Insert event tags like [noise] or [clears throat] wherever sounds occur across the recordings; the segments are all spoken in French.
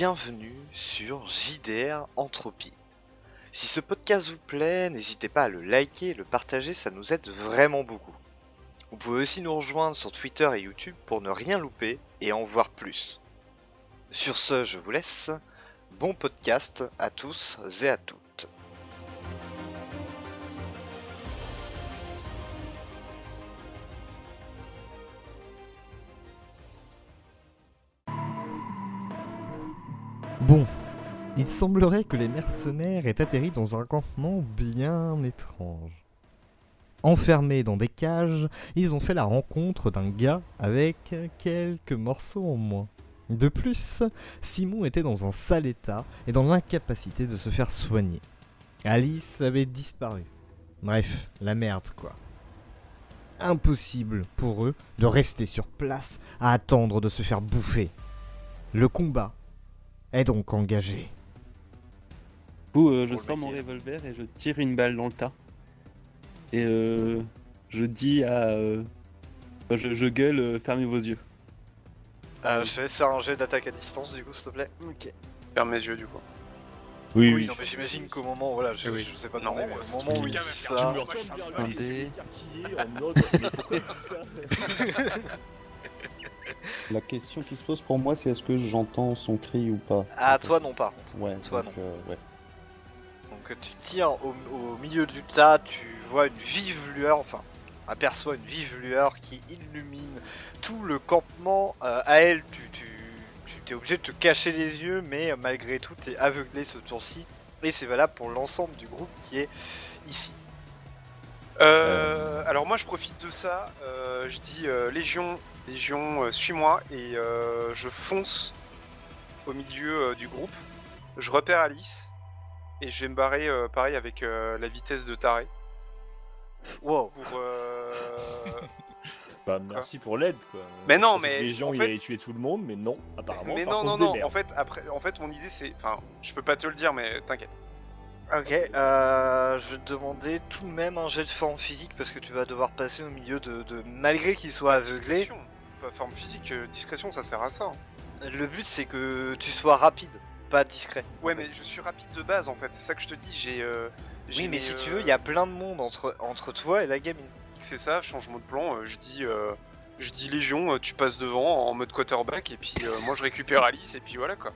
bienvenue sur JDR Entropie. Si ce podcast vous plaît, n'hésitez pas à le liker le partager, ça nous aide vraiment beaucoup. Vous pouvez aussi nous rejoindre sur Twitter et YouTube pour ne rien louper et en voir plus. Sur ce, je vous laisse. Bon podcast à tous et à toutes. Il semblerait que les mercenaires aient atterri dans un campement bien étrange. Enfermés dans des cages, ils ont fait la rencontre d'un gars avec quelques morceaux en moins. De plus, Simon était dans un sale état et dans l'incapacité de se faire soigner. Alice avait disparu. Bref, la merde quoi. Impossible pour eux de rester sur place à attendre de se faire bouffer. Le combat est donc engagé. Du coup, euh, je sors mon revolver et je tire une balle dans le tas. Et euh, je dis à. euh, je, je gueule, euh, fermez vos yeux. Euh, je te laisse faire un jet d'attaque à distance du coup s'il te plaît. Ok. Ferme mes yeux du coup. Oui, Oui, non mais j'imagine qu'au moment, voilà, je, Eh oui. je sais pas Non, demander, mais au c'est moment où il dit ça, Un dé. [laughs] La question qui se pose pour moi, c'est est-ce que j'entends son cri ou pas? À toi non par contre. Ouais, toi, donc, euh, ouais. Tu tires au, milieu du tas, tu vois une vive lueur, enfin aperçois une vive lueur qui illumine tout le campement. Euh, à elle, tu, tu, tu t'es obligé de te cacher les yeux, mais malgré tout, t'es aveuglé ce tour-ci. Et c'est valable pour l'ensemble du groupe qui est ici. Euh, alors moi je profite de ça, euh, je dis Légion, Légion, suis-moi et je fonce au milieu du groupe. Je repère Alice et je vais me barrer euh, pareil avec euh, la vitesse de taré Wow. pour. euh, [laughs] Bah merci pour l'aide quoi. Mais non, mais Les gens en il fait- allait tuer tout le monde, mais non, apparemment. mais non on non non. En fait après, en fait mon idée c'est, enfin je peux pas te le dire mais t'inquiète. Ok, euh, je vais te demander tout de même un jet de forme physique parce que tu vas devoir passer au milieu de, de- malgré qu'il soit aveuglé. Discrétion. Pas forme physique, discrétion ça sert à ça. hein. Le but c'est que tu sois rapide, pas discret. Ouais mais je suis rapide de base en fait, c'est ça que je te dis. J'ai. euh, Oui, mais si tu euh, veux, il y a plein de monde entre, entre toi et la gamine. c'est ça, changement de plan, euh, je dis euh, je dis Légion, tu passes devant en mode quarterback et puis moi je récupère Alice et puis voilà quoi.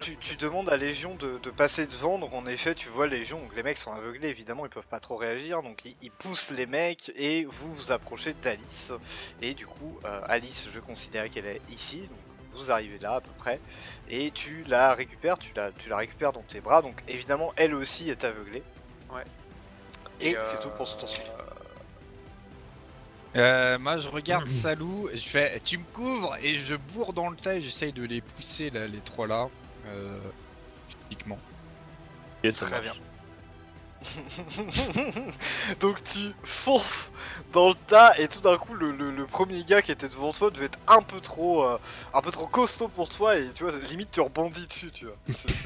Tu, tu demandes à Légion de, de passer devant, donc en effet, tu vois Légion, donc les mecs sont aveuglés, évidemment, ils peuvent pas trop réagir, donc ils, ils poussent les mecs et vous vous approchez d'Alice. Et du coup, euh, Alice, je considère qu'elle est ici, donc vous arrivez là à peu près, et tu la récupères, tu la, tu la récupères dans tes bras, donc évidemment, elle aussi est aveuglée. Ouais. Et, euh, c'est tout pour ce tour-ci. Euh, moi je regarde [clears throat] Salou, je fais tu me couvres et je bourre dans le tas et j'essaye de les pousser là, les trois là, euh, physiquement. Ok, ça Très marche. bien. [laughs] Donc tu fonces dans le tas et tout d'un coup le, le- le premier gars qui était devant toi devait être un peu trop euh, un peu trop costaud pour toi et tu vois limite tu rebondis dessus tu vois. [laughs]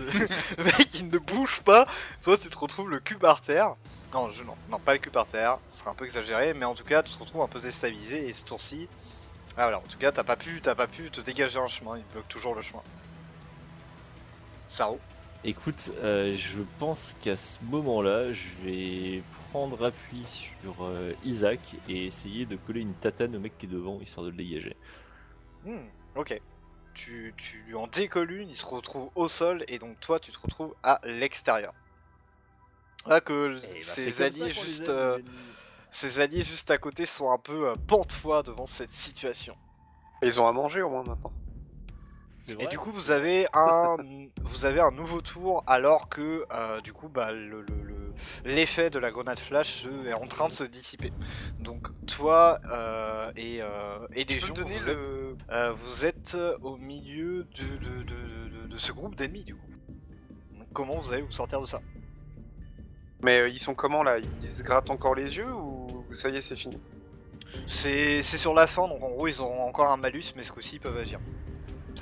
Le mec il ne bouge pas, toi tu te retrouves le cul par terre. Non je non, non pas le cul par terre, ce serait un peu exagéré mais en tout cas tu te retrouves un peu déstabilisé et ce tour-ci. Ah voilà en tout cas t'as pas pu t'as pas pu te dégager un chemin, il bloque toujours le chemin. Saro. Écoute, euh, je pense qu'à ce moment-là, je vais prendre appui sur euh, Isaac et essayer de coller une tatane au mec qui est devant, histoire de le dégager. Hmm, ok. Tu, tu lui en décolles une, il se retrouve au sol et donc toi tu te retrouves à l'extérieur. Là que Eh bah, ses c'est comme alliés juste aime, euh, ses alliés juste à côté sont un peu euh, pantois devant cette situation. Ils ont à manger au moins maintenant. Et du coup vous avez un vous avez un nouveau tour alors que euh, du coup bah le- le- le- l'effet de la grenade flash est en train de se dissiper. Donc toi euh, et, euh, et Légion me donner vous, le- êtes, euh, vous êtes au milieu de, de, de- de- de ce groupe d'ennemis du coup. Donc, comment vous allez vous sortir de ça? Mais euh, ils sont comment là? Ils se grattent encore les yeux ou ça y est c'est fini? C'est c'est sur la fin donc en gros ils auront encore un malus mais ce coup-ci ils peuvent agir.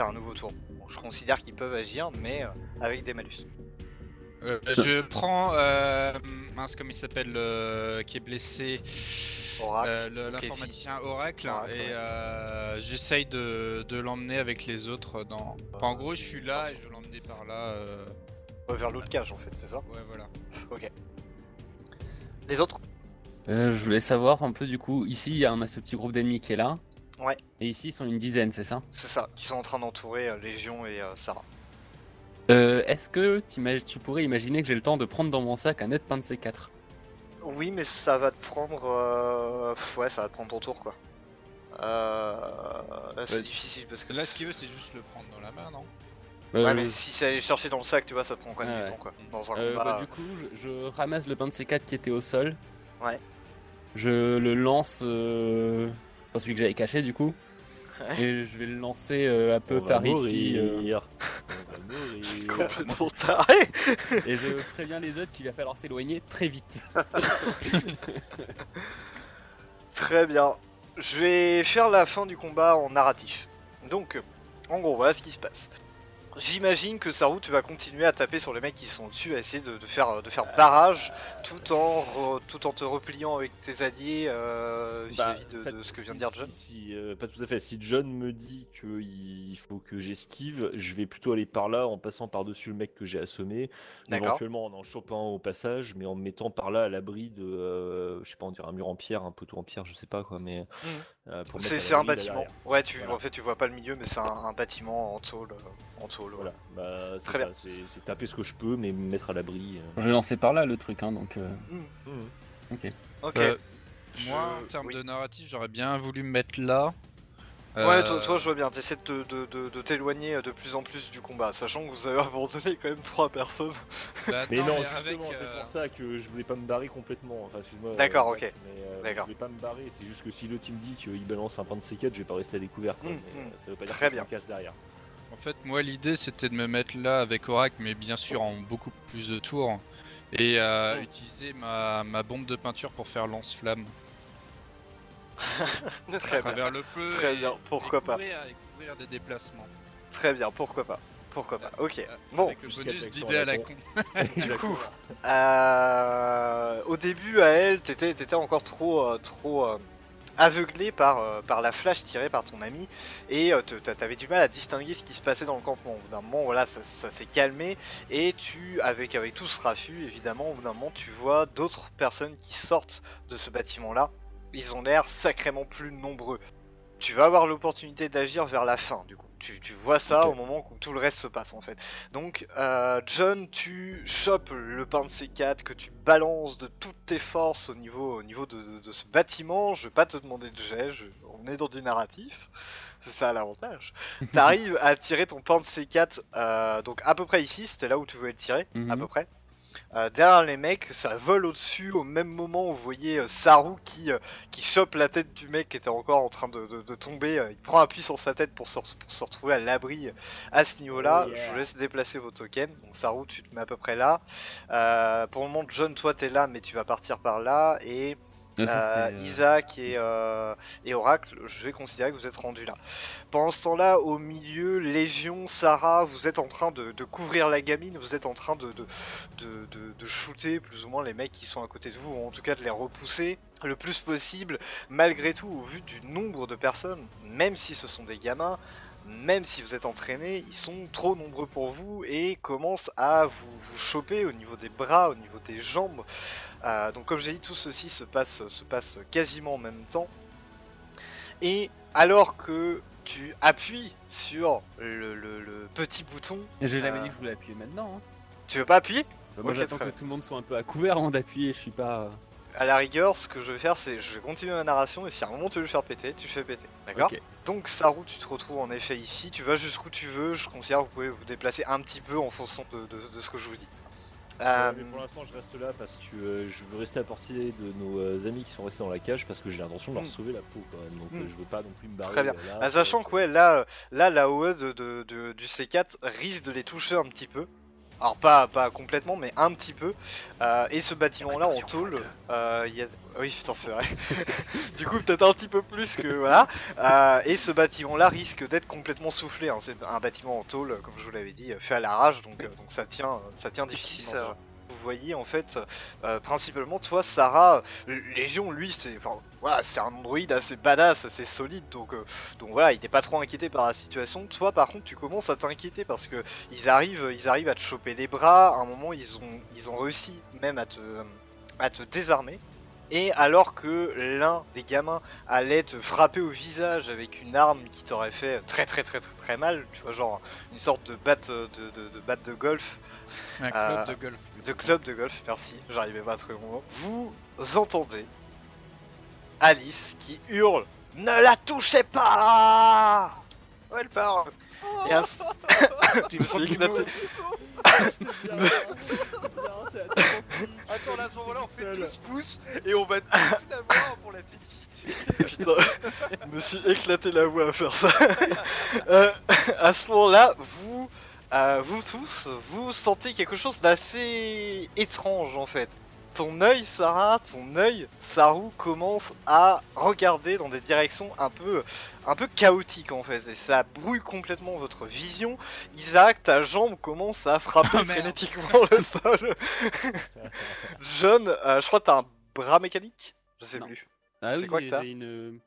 Un nouveau tour. Bon, je considère qu'ils peuvent agir mais euh, avec des malus. Euh, je prends euh, mince, comme il s'appelle, le... qui est blessé, Oracle. euh, Ok, l'informaticien Oracle, Oracle, et ouais. euh, j'essaye de, de l'emmener avec les autres dans. Enfin, en gros, je suis là et je l'emmener par là. euh, Ouais, vers l'autre cage en fait, c'est ça Ouais, voilà. Les autres? Euh, je voulais savoir un peu du coup, ici il y a un, ce petit groupe d'ennemis qui est là. Ouais. Et ici ils sont une dizaine, c'est ça C'est ça, qui sont en train d'entourer euh, Légion et euh, Sarah. euh, Est-ce que tu pourrais imaginer que j'ai le temps de prendre dans mon sac un autre pain de C4 Oui, mais ça va te prendre. euh, Ouais, ça va te prendre ton tour quoi. Euh... Là, c'est Ouais. difficile parce que. Là, ce qu'il veut, c'est juste le prendre dans la main, non? Ouais, mais si c'est aller chercher dans le sac, tu vois, ça te prend quand même Ouais, du ouais. temps quoi. Dans un euh, combat. bah, du coup, je, je ramasse le pain de C4 qui était au sol. Ouais. Je le lance, euh... enfin, celui que j'avais caché du coup. Ouais. Et je vais le lancer euh, un peu On va par ici. euh, mourir. On va [laughs] mourir. Complètement taré et je préviens les autres qu'il va falloir s'éloigner très vite. [laughs] Très bien. Je vais faire la fin du combat en narratif. Donc, euh, en gros, voilà ce qui se passe. J'imagine que Saru, tu vas continuer à taper sur les mecs qui sont dessus, à essayer de, de faire, de faire barrage, tout en, re- tout en te repliant avec tes alliés euh, Bah, vis-à-vis de, ce que vient de si- dire John. Si, si, euh, pas tout à fait. Si John me dit qu'il faut que j'esquive, je vais plutôt aller par là en passant par-dessus le mec que j'ai assommé. Éventuellement en en chopant au passage, mais en me mettant par là à l'abri de, euh, je sais pas, on dirait un mur en pierre, un poteau en pierre, je sais pas quoi, mais. euh, pour me C'est un bâtiment. Ouais, tu, Voilà. en fait, tu vois pas le milieu, mais c'est un, un bâtiment en tôle. euh, En tôle Voilà, bah, c'est Très ça, bien. c'est c'est taper ce que je peux, mais me mettre à l'abri. euh. Je vais lancer par là le truc, hein, donc. euh, Ok. Euh, Je- Moi, en termes oui. de narratif, j'aurais bien voulu me mettre là. Ouais, Euh, toi, toi, je vois bien, t'essaies de, de, de, de t'éloigner de plus en plus du combat, sachant que vous avez [laughs] abandonné quand même trois personnes. [laughs] bah, Mais non, mais justement, avec, c'est euh, pour ça que je voulais pas me barrer complètement. Enfin, excuse-moi. D'accord, euh, ok. Mais, euh, D'accord. Je voulais pas me barrer, c'est juste que si le team dit qu'il balance un pain de C4, je vais pas rester à découvert. Quoi, Mm, mais, mm. euh, ça veut pas dire Très que je me bien. casse derrière. En fait, moi, l'idée c'était de me mettre là avec Oracle, mais bien sûr en beaucoup plus de tours. Et euh, utiliser ma, ma bombe de peinture pour faire lance-flamme [laughs] à Très bien. travers le feu. Très et- bien, pourquoi et pas. couvrir- et couvrir des déplacements. Très bien, pourquoi pas. Pourquoi pas. Ok. Euh, Bon, Avec le bonus d'idée à à la con. con. [laughs] du coup, euh, au début, à elle, t'étais t'étais encore trop, euh, trop euh, aveuglé par, euh, par la flash tirée par ton ami et euh, t'avais du mal à distinguer ce qui se passait dans le campement. Au bout d'un moment, voilà, ça, ça s'est calmé et tu, avec, avec tout ce raffut, évidemment, au bout d'un moment, tu vois d'autres personnes qui sortent de ce bâtiment-là. Ils ont l'air sacrément plus nombreux. Tu vas avoir l'opportunité d'agir vers la fin, du coup. Tu, tu vois ça au moment où tout le reste se passe, en fait. Donc, euh, John, tu chopes le pain de C4 que tu balances de toutes tes forces au niveau, au niveau de, de- de ce bâtiment. Je vais pas te demander de jet, je- on est dans du narratif. C'est ça l'avantage. [laughs] T'arrives à tirer ton pain de C4, euh, donc à peu près ici, c'était là où tu voulais le tirer, à Mhm. peu près. Euh, derrière les mecs, ça vole au-dessus au même moment où vous voyez euh, Saru qui, euh, qui chope la tête du mec qui était encore en train de, de- de tomber. il prend appui sur sa tête pour se, pour se retrouver à l'abri à ce niveau-là. Oh yeah. Je vous laisse déplacer vos tokens. Donc Saru, tu te mets à peu près là. Pour le moment, John, toi t'es là, mais tu vas partir par là. Et euh, euh, Isaac et, euh, et Oracle, je vais considérer que vous êtes rendus là. Pendant ce temps-là, au milieu, Légion, Sarah, vous êtes en train de, de couvrir la gamine, vous êtes en train de, de, de, de- de shooter plus ou moins les mecs qui sont à côté de vous, ou en tout cas de les repousser le plus possible. Malgré tout, au vu du nombre de personnes, même si ce sont des gamins, même si vous êtes entraînés, ils sont trop nombreux pour vous et commencent à vous, vous choper au niveau des bras, au niveau des jambes. Euh, donc comme j'ai dit, tout ceci se passe, se passe quasiment en même temps. Et alors que tu appuies sur le, le- le petit bouton, J'ai jamais euh, dit que je voulais appuyer maintenant. hein. tu veux pas appuyer? Bah, moi j'attends que tout le monde soit un peu à couvert avant d'appuyer, je suis pas. euh, À la rigueur, ce que je vais faire, c'est je vais continuer ma narration et si à un moment tu veux le faire péter, tu le fais péter. D'accord? Donc Saru, tu te retrouves en effet ici, tu vas jusqu'où tu veux, je considère que vous pouvez vous déplacer un petit peu en fonction de, de- de ce que je vous dis. Euh, Euh, mais pour l'instant, je reste là parce que euh, je veux rester à portée de nos euh, amis qui sont restés dans la cage parce que j'ai l'intention de leur Mm. sauver la peau quand même. Donc Mm. euh, je veux pas non plus me barrer. Très bien. euh, là, Ah, sachant que ouais, là, là la OE de, de- de- du C4 risque de les toucher un petit peu. Alors pas, pas complètement, mais un petit peu. Euh, et ce bâtiment-là en tôle, euh, y a... Oui, putain, c'est vrai. [laughs] du coup, peut-être un petit peu plus que... Voilà. Euh, et ce bâtiment-là risque d'être complètement soufflé. hein. C'est un bâtiment en tôle, comme je vous l'avais dit, fait à l'arrache, donc, euh, donc ça tient, euh, ça tient difficilement. Voyez en fait euh, principalement toi Sarah euh, Légion lui c'est enfin voilà c'est un androïde assez badass assez solide donc euh, voilà il n'est pas trop inquiété par la situation. Toi par contre tu commences à t'inquiéter parce que ils arrivent ils arrivent à te choper les bras. À un moment ils ont ils ont réussi même à te à te désarmer et alors que l'un des gamins allait te frapper au visage avec une arme qui t'aurait fait très très très très très mal, tu vois genre une sorte de batte de, de, de batte de golf, Un club Euh, de golf. de club de golf, merci, j'arrivais pas à trouver mon mot. Vous entendez Alice qui hurle Ne la touchez pas Oh, elle part Et à [laughs] Attends, là, à ce moment-là, on fait tous pouces et on va tous la voir pour la féliciter. Putain, je me suis éclaté la voix à faire ça. [laughs] Euh, à ce moment-là, vous, euh, vous tous, vous sentez quelque chose d'assez étrange en fait. Ton œil, Sarah, ton œil, Saru commence à regarder dans des directions un peu, un peu chaotiques en fait, et ça brouille complètement votre vision. Isaac, ta jambe commence à frapper [laughs] merde. frénétiquement le sol. [laughs] John, euh, je crois que t'as un bras mécanique, je sais Non. plus. Ah C'est oui, quoi que t'as? une,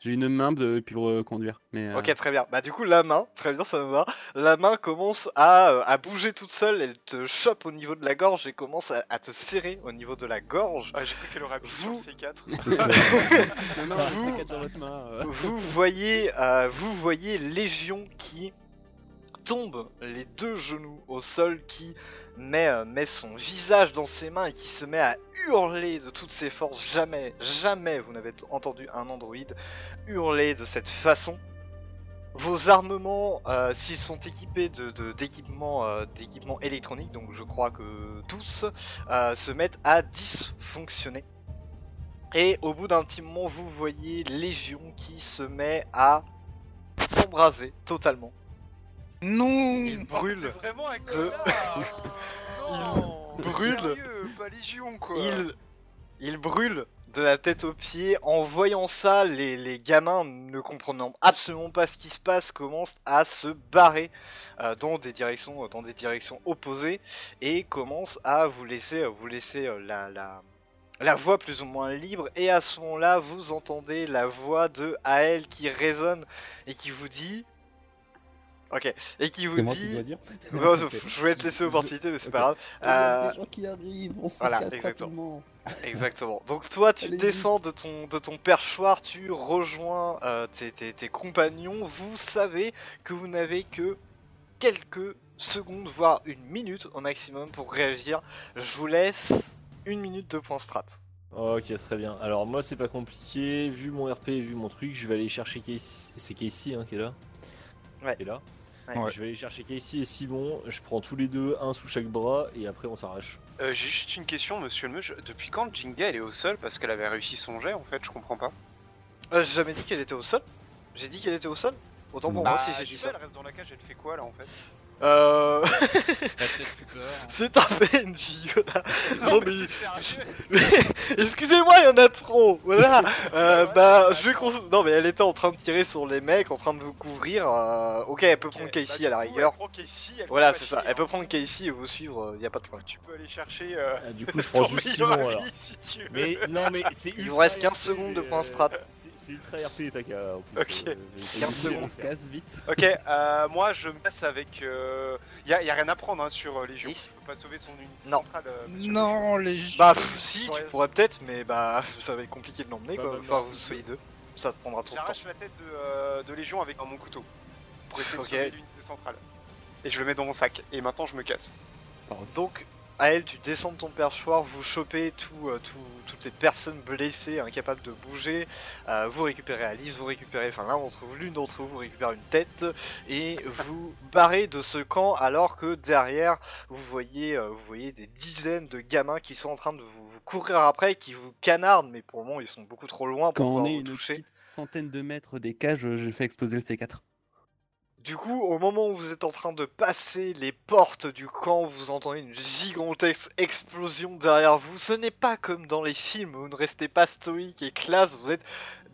j'ai une main de, pour euh, conduire. Mais, euh, Ok, très bien. Bah du coup, la main, [laughs] très bien, ça me va. La main commence à, euh, à bouger toute seule, elle te chope au niveau de la gorge et commence à, à te serrer au niveau de la gorge. Ah, j'ai cru qu'elle aurait appuyé sur le Vous- C4. [laughs] non, non, Vous- c'est quatre dans votre main. euh. [laughs] vous voyez, euh, vous voyez Légion qui tombe les deux genoux au sol, qui met, euh, met son visage dans ses mains et qui se met à hurler de toutes ses forces. Jamais, jamais vous n'avez entendu un androïde hurler de cette façon. Vos armements, euh, s'ils sont équipés de de- d'équipements euh, d'équipements électroniques, donc je crois que tous, se mettent à dysfonctionner. Et au bout d'un petit moment, vous voyez Légion qui se met à s'embraser totalement. Non Il C'est brûle, vraiment un de- connard [laughs] Non brûle. Sérieux, pas Légion, quoi il, il brûle de la tête aux pieds. En voyant ça, les, les gamins, ne comprenant absolument pas ce qui se passe, commencent à se barrer euh, dans des directions, dans des directions opposées et commencent à vous laisser, vous laisser euh, la, la, la voix plus ou moins libre. Et à ce moment-là, vous entendez la voix de Ael qui résonne et qui vous dit. Ok, et qui vous C'est moi qui dit. dois dire. Bon, [laughs] Ok. Je voulais te laisser l'opportunité, mais c'est pas grave. Il y a Euh, des gens qui arrivent, on se voilà, casse exactement. rapidement. Exactement. Donc toi, tu Allez, descends vite. de ton de ton perchoir, tu rejoins euh, tes, tes, tes compagnons. Vous savez que vous n'avez que quelques secondes, voire une minute au maximum pour réagir. Je vous laisse une minute de point strat. Ok, très bien. Alors moi c'est pas compliqué, vu mon RP et vu mon truc, je vais aller chercher Casey. C'est Casey hein, qui est là Ouais. Qui est là Ouais. Je vais aller chercher Casey et Simon, je prends tous les deux, un sous chaque bras, et après on s'arrache. Euh, J'ai juste une question, monsieur le meuge. Depuis quand Jinga elle est au sol Parce qu'elle avait réussi son jet en fait, je comprends pas. Euh, j'ai jamais dit qu'elle était au sol. J'ai dit qu'elle était au sol. Autant pour Bah, moi si j'ai dit ça. Elle reste dans la cage, elle fait quoi là en fait? Euh... [laughs] Peur. C'est un PNJ. voilà. Non [laughs] mais Excusez-moi, il y en a trop. Voilà. [laughs] Euh, bah, je vais cons- Non, mais elle était en train de tirer sur les mecs, en train de vous couvrir. euh, Ok, elle peut prendre Casey à la rigueur. Elle prend Casey, elle Voilà, peut c'est ça. Elle peut hein. prendre Casey et vous suivre. Il y a pas de problème. Tu peux aller chercher. Euh... Ah, du coup je prends juste Simon alors. si tu veux. Mais non mais c'est Il vous reste 15 RP, secondes de euh, points strat. C'est ultra RP Taka en plus. Ok. euh, j'ai- 15 j'ai- secondes. On se casse vite. Ok, euh, moi je me passe avec. Euh... Y, a, y a rien à prendre hein, sur euh, Légion. Dix. Je peux pas sauver son unité Non. centrale. euh, monsieur Non, les Bah, pff, si, tu pourrais peut-être, mais bah, [laughs] ça va être compliqué de l'emmener Bah, quoi. bah, Enfin, vous soyez deux. Ça te prendra trop de temps. J'arrache la tête de, euh, de Légion avec mon couteau. Pour essayer de Ok. sauver l'unité centrale. Et je le mets dans mon sac. Et maintenant je me casse. Donc, à elle, tu descends de ton perchoir, vous chopez tout, euh, tout- toutes les personnes blessées, incapables de bouger, euh, vous récupérez Alice, vous récupérez, enfin l'un d'entre vous, l'une d'entre vous, récupère une tête, et vous barrez de ce camp alors que derrière, vous voyez, euh, vous voyez des dizaines de gamins qui sont en train de vous, vous courir après, qui vous canardent, mais pour le moment ils sont beaucoup trop loin pour Quand on pouvoir est vous une toucher. petite centaine de mètres des cages, je fais exploser le C4. Du coup, au moment où vous êtes en train de passer les portes du camp, vous entendez une gigantesque explosion derrière vous. Ce n'est pas comme dans les films où vous ne restez pas stoïque et classe, vous êtes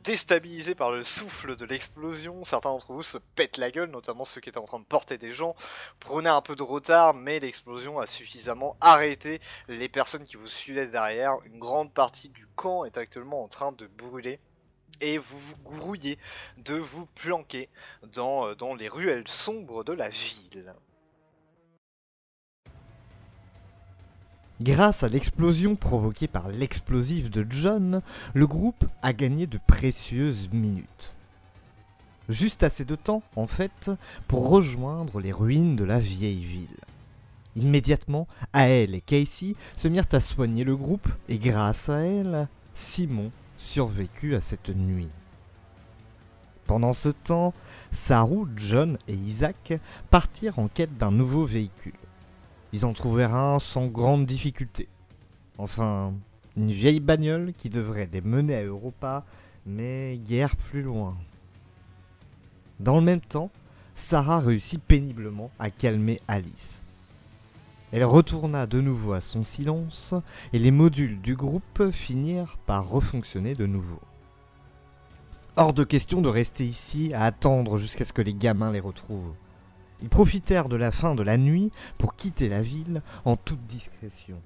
déstabilisé par le souffle de l'explosion. Certains d'entre vous se pètent la gueule, notamment ceux qui étaient en train de porter des gens. Prenez un peu de retard, mais l'explosion a suffisamment arrêté les personnes qui vous suivaient derrière. Une grande partie du camp est actuellement en train de brûler. Et vous vous grouillez de vous planquer dans, euh, dans les ruelles sombres de la ville. Grâce à l'explosion provoquée par l'explosif de John, le groupe a gagné de précieuses minutes. Juste assez de temps, en fait, pour rejoindre les ruines de la vieille ville. Immédiatement, Ael et Casey se mirent à soigner le groupe et grâce à elle, Simon survécut à cette nuit. Pendant ce temps, Saru, John et Isaac partirent en quête d'un nouveau véhicule. Ils en trouvèrent un sans grande difficulté. Enfin, une vieille bagnole qui devrait les mener à Europa, mais guère plus loin. Dans le même temps, Sarah réussit péniblement à calmer Alice. Elle retourna de nouveau à son silence et les modules du groupe finirent par refonctionner de nouveau. Hors de question de rester ici à attendre jusqu'à ce que les gamins les retrouvent. Ils profitèrent de la fin de la nuit pour quitter la ville en toute discrétion.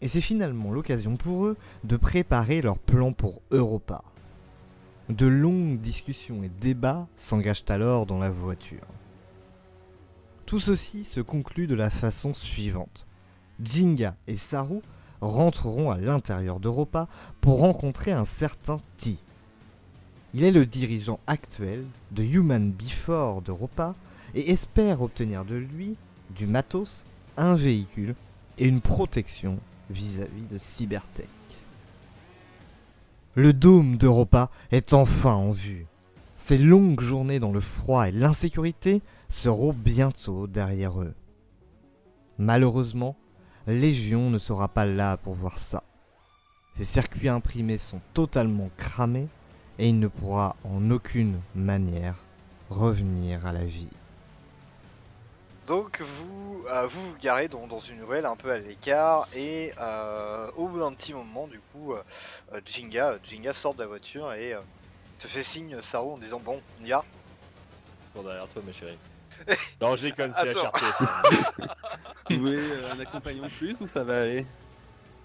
Et c'est finalement l'occasion pour eux de préparer leur plan pour Europa. De longues discussions et débats s'engagent alors dans la voiture. Tout ceci se conclut de la façon suivante. Jinga et Saru rentreront à l'intérieur d'Europa pour rencontrer un certain T. Il est le dirigeant actuel de Human Before d'Europa et espère obtenir de lui du matos, un véhicule et une protection vis-à-vis de Cybertech. Le dôme d'Europa est enfin en vue. Ces longues journées dans le froid et l'insécurité seront bientôt derrière eux. Malheureusement, Légion ne sera pas là pour voir ça. Ses circuits imprimés sont totalement cramés et il ne pourra en aucune manière revenir à la vie. Donc vous euh, vous, vous garez dans, dans une ruelle un peu à l'écart et euh, au bout d'un petit moment du coup euh, Jinga, Jinga sort de la voiture et euh, te fait signe Saru en disant bon on y va. Cours derrière toi, ma chérie. Non, je déconne, c'est Attends. HRP. ça. [laughs] Vous voulez euh, un accompagnant de plus ou ça va aller?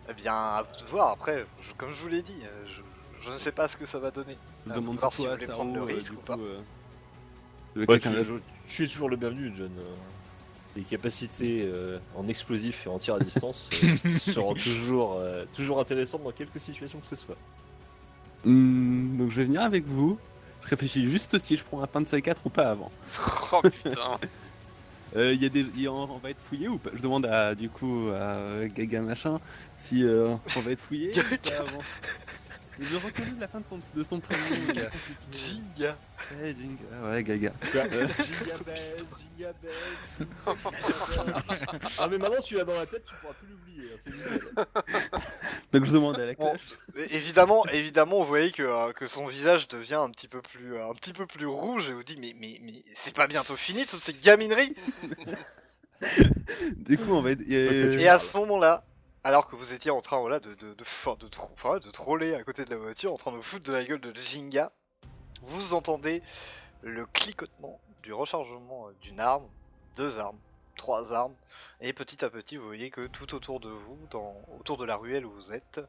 Eh bien à vous de voir après, je- comme je vous l'ai dit, euh, je, je ne sais pas ce que ça va donner. Je demande voir surtout si vous à voulez prendre le euh, risque du ou pas. euh, Ouais, quelqu'un tu, d'autre. je, tu es toujours le bienvenu, John. Euh, Les capacités euh, en explosif et en tir à distance euh, [laughs] seront toujours, euh, toujours intéressantes dans quelques situations que ce soit. Hmm, donc je vais venir avec vous. Je réfléchis juste si je prends un pain de C4 ou pas avant. [laughs] Oh putain. [laughs] Euh, y a des, y a- on va être fouillé ou pas? Je demande à du coup à Gaga machin si euh, on va être fouillé ou pas avant. Je reconnais la fin de son, de son prénom. Jinga Ouais, Jinga. Ouais, Gaga. Giga baise. Ah, mais maintenant tu l'as dans la tête, tu pourras plus l'oublier. hein, c'est génial. Donc je demande à la Bon. Évidemment, évidemment, vous voyez que, euh, que son visage devient un petit peu plus, euh, un petit peu plus rouge et vous dit mais mais mais c'est pas bientôt fini toutes ces gamineries. Du coup, on va être. y a- Et à ce moment-là, alors que vous étiez en train voilà de de de, de, de troller à côté de la voiture, en train de vous foutre de la gueule de Jinga, vous entendez le clicotement du rechargement euh, d'une arme, deux armes, trois armes, et petit à petit vous voyez que tout autour de vous, dans, autour de la ruelle où vous êtes,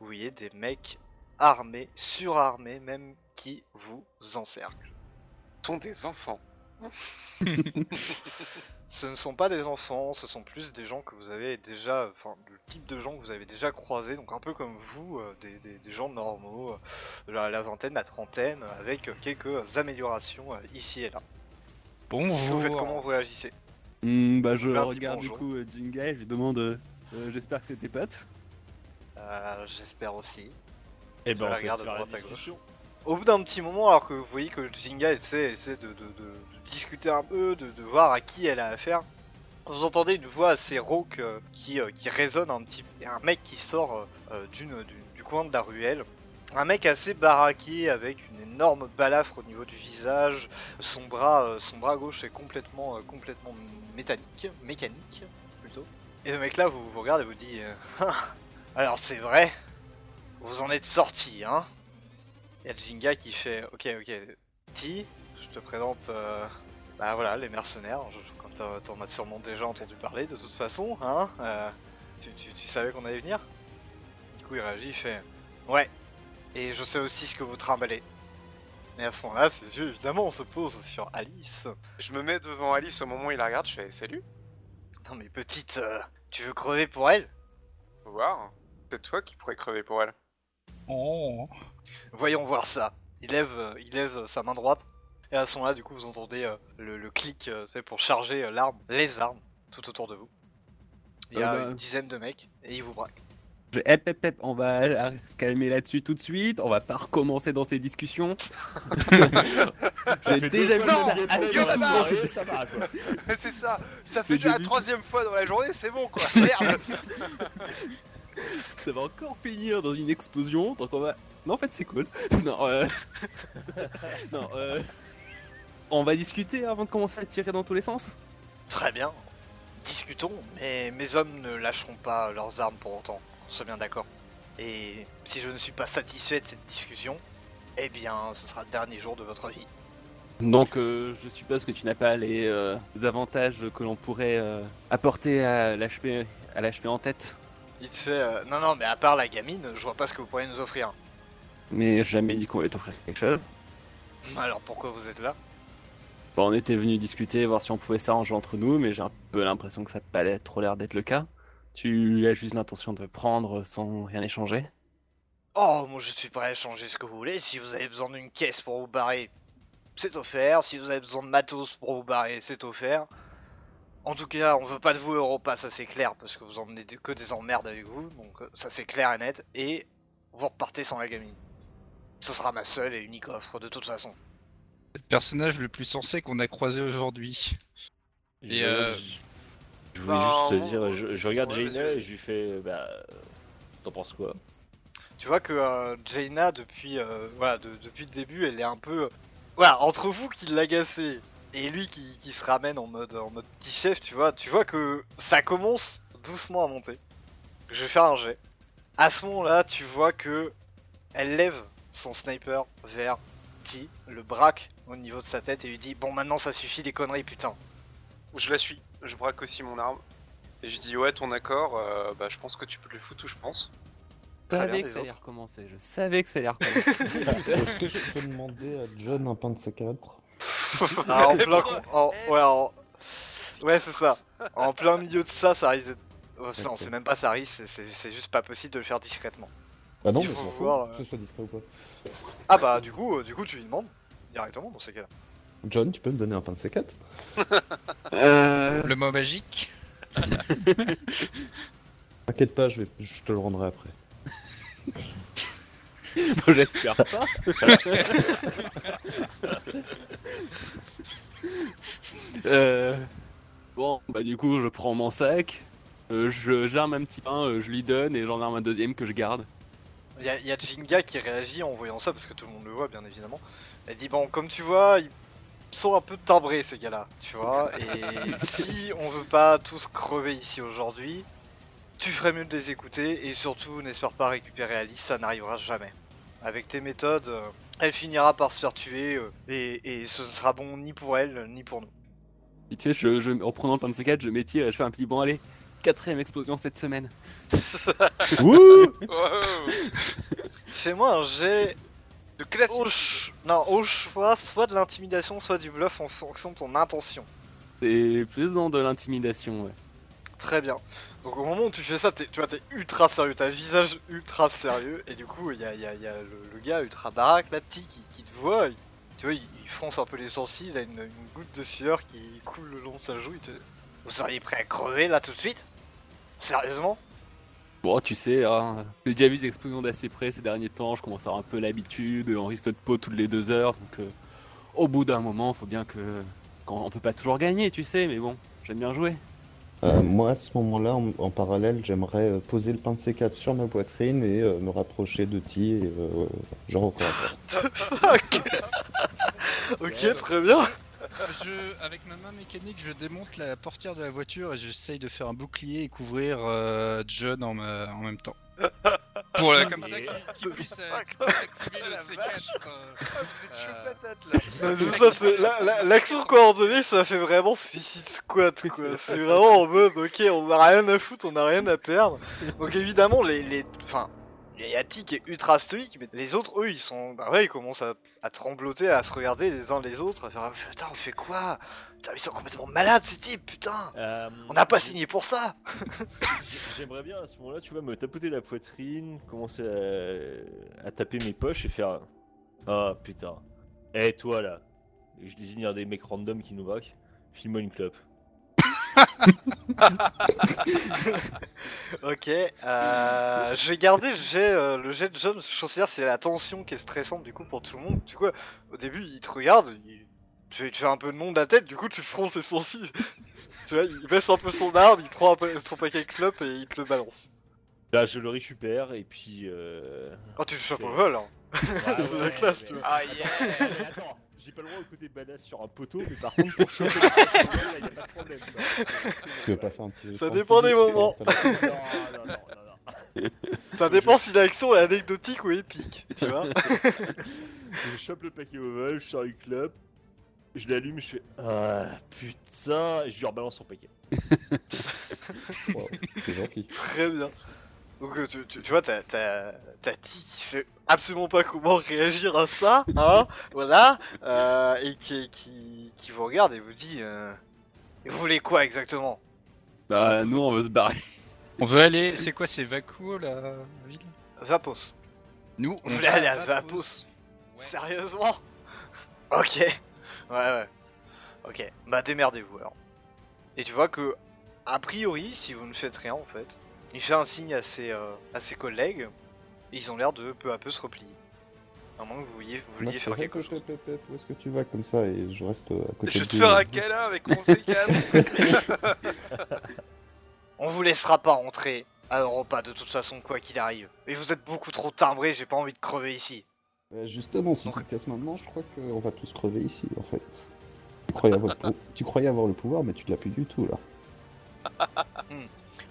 vous voyez des mecs armés, surarmés même, qui vous encerclent. Ce sont des enfants. [laughs] Ce ne sont pas des enfants, ce sont plus des gens que vous avez déjà, enfin le type de gens que vous avez déjà croisés, donc un peu comme vous, euh, des, des- des gens normaux, euh, de la, la vingtaine, la trentaine, avec euh, quelques améliorations euh, ici et là. Vous faites comment vous réagissez? Hmm, bah, je regarde du coup euh, Jinga et je lui demande. euh, euh, J'espère que c'est tes potes. Euh, J'espère aussi. Et Tu ben, on la peut regardes se de faire la droite à gauche. discussion. Au bout d'un petit moment, alors que vous voyez que Jinga essaie, essaie de, de- de- de discuter un peu, de, de voir à qui elle a affaire, vous entendez une voix assez rauque euh, qui, euh, qui résonne un petit et un mec qui sort euh, d'une, du, coin de la ruelle un mec assez baraqué avec une énorme balafre au niveau du visage. Son bras, son bras gauche est complètement, complètement métallique, mécanique plutôt. Et le mec là vous vous regarde et vous dit [laughs] Alors c'est vrai, vous en êtes sorti, hein Il y a Jinga qui fait Ok, ok, Ti, je te présente. euh, bah voilà, les mercenaires. Je, comme t'en t'en as sûrement déjà entendu parler de toute façon, hein euh, tu, tu- tu savais qu'on allait venir? Du coup il réagit, il fait Ouais, et je sais aussi ce que vous trimballez. Et à ce moment-là, ses yeux évidemment se posent sur Alice. Je me mets devant Alice au moment où il la regarde, je fais salut, Non mais petite, euh, tu veux crever pour elle? Faut voir. C'est toi qui pourrais crever pour elle. Oh. Voyons voir ça. Il lève, il lève sa main droite. Et à ce moment-là, du coup, vous entendez euh, le, le clic, euh, c'est pour charger euh, l'arme, les armes, tout autour de vous. Il y a Euh, bah. une dizaine de mecs et ils vous braquent. Je... Hep, hep, hep, on va se calmer là-dessus tout de suite. On va pas recommencer dans ces discussions. [laughs] J'ai déjà vu ça que assez pas souvent. c'est- ça va quoi. [laughs] c'est ça, ça fait déjà la troisième fois dans la journée, c'est bon quoi. [laughs] Merde. Ça va encore finir dans une explosion. Donc on va. Non, en fait, c'est cool. non, euh... non, euh... On va discuter avant de commencer à tirer dans tous les sens? Très bien. Discutons, mais mes hommes ne lâcheront pas leurs armes pour autant. On soit bien d'accord. Et si je ne suis pas satisfait de cette discussion, eh bien, ce sera le dernier jour de votre vie. Donc, euh, je suppose que tu n'as pas les euh, avantages que l'on pourrait euh, apporter à l'HP à l'HP en tête? Il te fait euh, non non mais à part la gamine, je vois pas ce que vous pourriez nous offrir. Mais jamais dit qu'on allait t'offrir quelque chose. [laughs] Alors pourquoi vous êtes là? On était venu discuter, voir si on pouvait s'arranger entre nous, mais j'ai un peu l'impression que ça n'a pas trop l'air d'être le cas. Tu as juste l'intention de prendre sans rien échanger? Oh, moi je suis prêt à échanger ce que vous voulez. Si vous avez besoin d'une caisse pour vous barrer, c'est offert. Si vous avez besoin de matos pour vous barrer, c'est offert. En tout cas, on veut pas de vous Europa, ça c'est clair, parce que vous emmenez que des emmerdes avec vous, donc euh, ça c'est clair et net. Et vous repartez sans la gamine. Ce sera ma seule et unique offre de toute façon. Le personnage le plus sensé qu'on a croisé aujourd'hui. Et, Je- euh, je- voulais juste te dire, je, je regarde Ouais, Jaina et je lui fais, euh, bah, euh, t'en penses quoi? Tu vois que euh, Jaina, depuis, euh, voilà, de- depuis le début, elle est un peu. Voilà, entre vous qui l'agacez et lui qui, qui se ramène en mode, en mode petit chef, tu vois, tu vois que ça commence doucement à monter. Je vais faire un jet. À ce moment-là, tu vois que elle lève son sniper vers T, le braque au niveau de sa tête et lui dit Bon, maintenant ça suffit des conneries, putain. Je la suis, je braque aussi mon arme. Et je dis ouais ton accord, euh, bah je pense que tu peux le foutre où je pense. Je savais que ça allait autres. recommencer, je savais que ça allait recommencer. [laughs] Est-ce que je peux demander à John un pain de C4 [laughs] Ah, en Mais plein. en- ouais, en- ouais, c'est ça. En plein milieu de ça, ça risque d'être. Oh, ça, On sait même pas ça risque, c'est- juste pas possible de le faire discrètement. Ah non, mais c'est voir, que euh. ce soit discret ou pas. Ah bah du coup, euh, du coup tu lui demandes directement dans ces cas-là. John, tu peux me donner un pain de C4 [laughs] euh... Le mot magique [laughs] T'inquiète pas, je, vais... je te le rendrai après. [laughs] bon, J'espère pas. euh... Bon, bah du coup, je prends mon sac, euh, je j'arme un petit pain, euh, je lui donne et j'en arme un deuxième que je garde. Il y, a- y a Jinga qui réagit en voyant ça parce que tout le monde le voit bien évidemment. Elle dit bon comme tu vois, ils sont un peu timbrés ces gars-là, tu vois. Et [laughs] si on veut pas tous crever ici aujourd'hui, tu ferais mieux de les écouter et surtout n'espère pas récupérer Alice, ça n'arrivera jamais. Avec tes méthodes, euh, elle finira par se faire tuer euh, et, et ce ne sera bon ni pour elle ni pour nous. Et tu sais, je, je, en prenant le pain de C4, je m'étire et je fais un petit bon allez. Quatrième explosion cette semaine. [laughs] Wouh. [laughs] Fais-moi un jet De classique. au, ch- non, au choix, soit de l'intimidation, soit du bluff en fonction de ton intention. C'est plus dans de l'intimidation, ouais. Très bien. Donc au moment où tu fais ça, tu vois, t'es ultra sérieux, t'as un visage ultra sérieux, et du coup, il y a, il y a- il y a le, le gars ultra baraque, là, petit, qui, qui te voit, il- tu vois, il, il fronce un peu les sourcils, il a une, une goutte de sueur qui coule le long de sa joue, il te... Vous seriez prêt à crever, là, tout de suite? Sérieusement? Bon, tu sais, hein, j'ai déjà vu des explosions d'assez près ces derniers temps, je commence à avoir un peu l'habitude, on risque de peau toutes les deux heures, donc euh, au bout d'un moment, faut bien que... Quand on peut pas toujours gagner, tu sais, mais bon, j'aime bien jouer. Euh, moi, à ce moment-là, en, en parallèle, j'aimerais euh, poser le pain de C4 sur ma poitrine et euh, me rapprocher de Ti et euh, genre au corps. [laughs] ok, très bien. Je, avec ma main mécanique, je démonte la portière de la voiture et j'essaye de faire un bouclier et couvrir euh, John en, en même temps. [laughs] Pour la, comme ça qu'il qu'il puisse euh, activer Oh le C4. euh, Ah, vous êtes chaud Euh, patate là. Non, [laughs] c'est ça, c'est- la- la- L'action coordonnée, ça fait vraiment Suicide Squad, quoi. C'est vraiment en mode, ok, on a rien à foutre, on a rien à perdre. Donc évidemment, les, les, enfin, il y a Ti qui est ultra stoïque, mais les autres, eux, ils sont, bah ouais, ils commencent à, à trembloter, à se regarder les uns les autres, à faire, putain, on fait quoi? Putain, ils sont complètement malades, ces types, putain. Euh, On n'a pas signé pour ça. [laughs] J'aimerais bien à ce moment-là, tu vois, me tapoter la poitrine, commencer à, à taper mes poches et faire Ah putain, eh toi là Et je désigne un des mecs random qui nous braquent, file-moi une clope. [laughs] [laughs] Ok, euh, je vais garder le jet, euh, le jet de John. Je considère que c'est la tension qui est stressante du coup pour tout le monde. Du coup, au début, il te regarde, il, tu fais- un peu de nom de la tête, du coup, tu fronces ses sourcils. [laughs] tu vois, il baisse un peu son arme, il prend un peu son paquet de clopes et il te le balance. Là, je le récupère et puis. Euh... Oh, tu le chopes au vol, hein. ouais, [laughs] C'est la ouais, classe, mais- tu vois. Ah yeah attends, j'ai pas le droit au côté badass sur un poteau, mais par contre, pour choper le poteau, là, y a pas de problème. tu veux pas faire un petit. Ça dépend des moments. Non, non, non, non, non. Ça dépend si l'action est anecdotique ou épique, tu vois. Je chope le paquet au vol, je sors une clope, je l'allume, je fais Ah putain, et je lui rebalance son paquet. [laughs] Wow, C'est gentil. Très bien. Donc euh, tu, tu, tu vois, t'as t'as t'as Ti qui sait absolument pas comment réagir à ça, hein, voilà, euh, et qui, qui, qui vous regarde et vous dit, euh, Et vous voulez quoi exactement? Bah, nous, on veut se barrer. On veut aller. C'est quoi, c'est Vacuo la ville? Vapos. Nous, Vous on voulez va aller à Vapos. Vapos Ouais. Sérieusement? Ok. Ouais, ouais. Ok. Bah démerdez-vous alors. Et tu vois que, a priori, si vous ne faites rien en fait, il fait un signe à ses, euh, à ses collègues, et ils ont l'air de peu à peu se replier. À moins que vous vouliez, vous vouliez faire quelque chose. Où est-ce que tu vas comme ça et je reste à côté Je vais te faire un câlin avec mon C4. [laughs] On vous laissera pas rentrer à Europa de toute façon, quoi qu'il arrive. Et vous êtes beaucoup trop timbrés, j'ai pas envie de crever ici. Euh, justement, si Donc- tu te casses maintenant, je crois qu'on va tous crever ici en fait. Tu croyais avoir, tu croyais avoir le pouvoir, mais tu l'as plus du tout là. [laughs]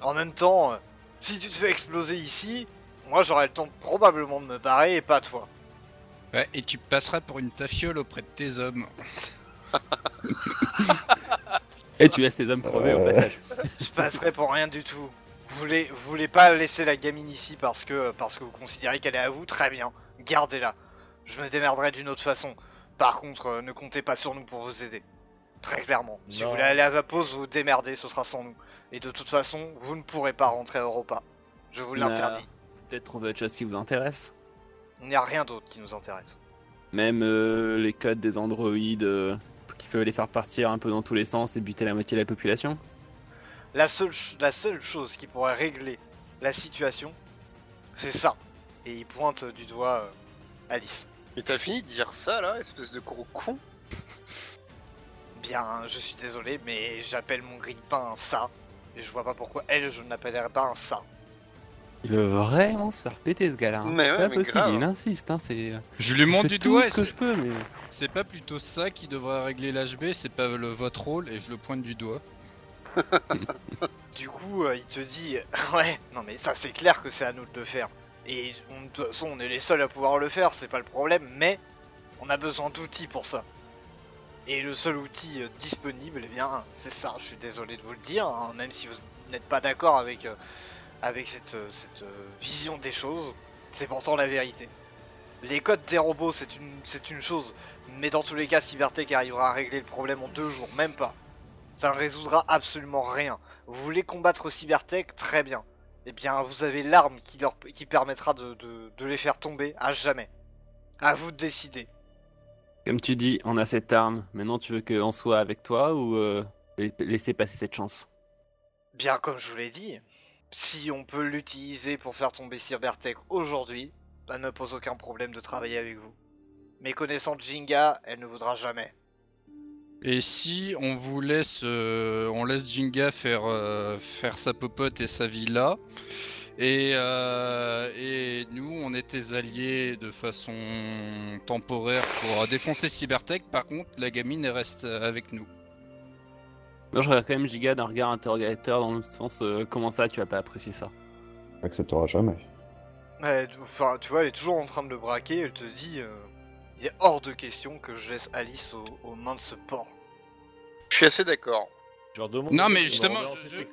En même temps, euh, si tu te fais exploser ici, moi j'aurai le temps probablement de me barrer et pas toi. Ouais, et tu passeras pour une tafiole auprès de tes hommes. [laughs] Et tu laisses tes hommes crever au passage. [laughs] Je passerai pour rien du tout. Vous voulez, vous voulez pas laisser la gamine ici parce que, parce que vous considérez qu'elle est à vous Très bien, gardez-la. Je me démerderai d'une autre façon. Par contre, euh, ne comptez pas sur nous pour vous aider. Très clairement. Si vous voulez aller à Vapos, vous vous démerdez, ce sera sans nous. Et de toute façon, vous ne pourrez pas rentrer à Europa. Je vous l'interdis. Peut-être trouver autre chose qui vous intéresse. Il n'y a rien d'autre qui nous intéresse. Même euh, les codes des androïdes euh, qui peuvent les faire partir un peu dans tous les sens et buter la moitié de la population. La seule, ch- la seule chose qui pourrait régler la situation, c'est ça. Et il pointe du doigt euh, Alice. Mais t'as fini de dire ça là, espèce de gros con Bien, je suis désolé, mais j'appelle mon grille-pain un ça. Et je vois pas pourquoi elle, je ne l'appellerais pas un ça. Il veut vraiment se faire péter ce gars-là. hein. Mais C'est ouais, pas mais possible, grave. il insiste. Hein, c'est... Je lui montre du tout doigt. ce que c'est- je peux, mais. C'est pas plutôt ça qui devrait régler l'HB, c'est pas le, votre rôle, et je le pointe du doigt. [laughs] Du coup, euh, il te dit [laughs] Ouais, non mais ça c'est clair que c'est à nous de le faire. Et on- de toute façon, on est les seuls à pouvoir le faire, c'est pas le problème, mais on a besoin d'outils pour ça. Et le seul outil euh, disponible, eh bien, c'est ça. Je suis désolé de vous le dire, hein, même si vous n'êtes pas d'accord avec, euh, cette, euh, vision des choses, c'est pourtant la vérité. Les codes des robots, c'est une, chose, mais dans tous les cas, Cybertech arrivera à régler le problème en deux jours, même pas. Ça ne résoudra absolument rien. Vous voulez combattre Cybertech Très bien. Eh bien, vous avez l'arme qui, qui permettra de les faire tomber à jamais. À vous de décider. Comme tu dis, on a cette arme. Maintenant, tu veux qu'on soit avec toi ou euh, la- laisser passer cette chance? Bien comme je vous l'ai dit, si on peut l'utiliser pour faire tomber Cybertech aujourd'hui, ça ne pose aucun problème de travailler avec vous. Mais connaissant Jinga, elle ne voudra jamais. Et si on vous laisse, euh, on laisse Jinga faire, euh, faire sa popote et sa villa, et, euh, et nous on est tes alliés de façon temporaire pour défoncer Cybertech, par contre la gamine elle reste avec nous. Moi, je regarde quand même Giga d'un regard interrogateur dans le sens euh, comment ça, tu vas pas apprécier ça. Acceptera jamais. Ouais, enfin, tu vois, elle est toujours en train de le braquer, elle te dit euh, il est hors de question que je laisse Alice aux, aux mains de ce porc. Je suis assez d'accord. Genre demande Non, mais justement, je-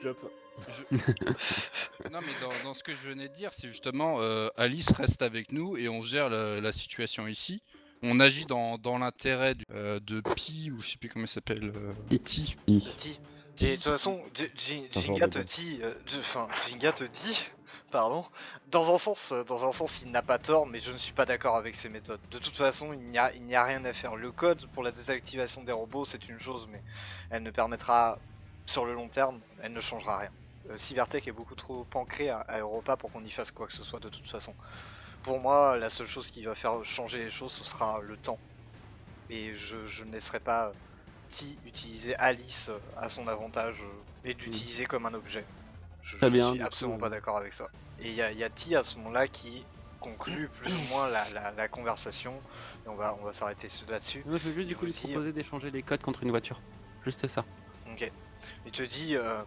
[laughs] Non mais dans, dans ce que je venais de dire, c'est justement euh, Alice reste avec nous et on gère la, la situation ici. On agit dans, dans l'intérêt euh, de Pi ou je sais plus comment il s'appelle. Euh, Ti. I. Ti. Et de toute façon, Jinga te dit, euh, enfin, Jinga te dit, [laughs] pardon, dans un sens, dans un sens, il n'a pas tort, mais je ne suis pas d'accord avec ses méthodes. De toute façon, il n'y a, il n'y a rien à faire. Le code pour la désactivation des robots, c'est une chose, mais elle ne permettra, sur le long terme, elle ne changera rien. Euh, Cybertech est beaucoup trop ancré à, à Europa pour qu'on y fasse quoi que ce soit de toute façon. Pour moi, la seule chose qui va faire changer les choses, ce sera le temps. Et je, je ne laisserai pas Ti utiliser Alice euh, à son avantage euh, et d'utiliser comme un objet. Je, je bien, suis absolument coup, pas euh. d'accord avec ça. Et il y a, y a Ti à ce moment-là qui conclut [coughs] plus ou moins la, la- la conversation. Et on va, on va s'arrêter là-dessus. Je veux juste du coup lui Aussi, proposer d'échanger les codes contre une voiture. Juste ça. Ok. Il te dit, euh,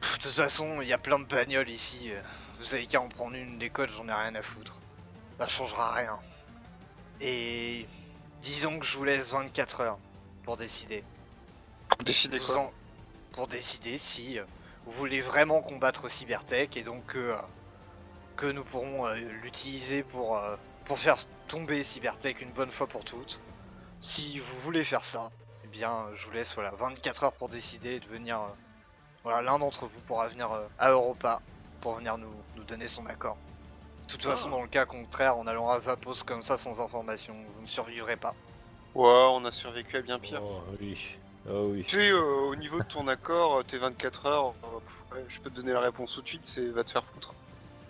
Pff, de toute façon, il y a plein de bagnoles ici. euh, Vous avez qu'à en prendre une, les codes, j'en ai rien à foutre. Ça changera rien. Et disons que je vous laisse 24 heures pour décider. Quoi en- Pour décider si euh, vous voulez vraiment combattre Cybertech et donc que, euh, que nous pourrons euh, l'utiliser pour, euh, pour faire tomber Cybertech une bonne fois pour toutes. Si vous voulez faire ça, eh bien je vous laisse voilà 24 heures pour décider et de venir. Voilà, l'un d'entre vous pourra venir euh, à Europa pour venir nous, nous donner son accord. De toute façon, dans le cas contraire, en allant à Vapos comme ça sans information, vous ne survivrez pas. Ouais, on a survécu à bien pire. Oh oui. Oh oui. Tu sais, euh, au niveau de ton accord, euh, tes 24 heures, euh, ouais, je peux te donner la réponse tout de suite, c'est va te faire foutre.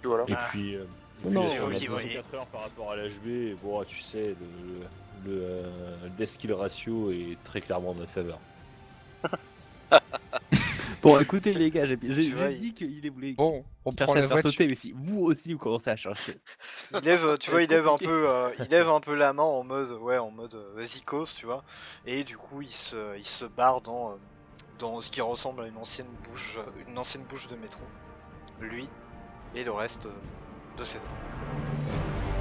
Et voilà. Et Ah. puis, euh, et Non, puis, voyez. 24 heures par rapport à l'HB, bon, tu sais, le, le, euh, le death skill ratio est très clairement en notre faveur. [laughs] Bon, [laughs] écoutez les gars, j'ai dit qu'il voulait Bon, on prend la faire sauter, mais si vous aussi vous commencez à chercher. [laughs] Il lève, euh, tu vois, il lève un peu, euh, il lève un peu la main en mode, ouais, en mode euh, zikos, tu vois. Et du coup, il se, il se barre dans, euh, dans ce qui ressemble à une ancienne bouche, euh, une ancienne bouche de métro. Lui et le reste euh, de ses hommes.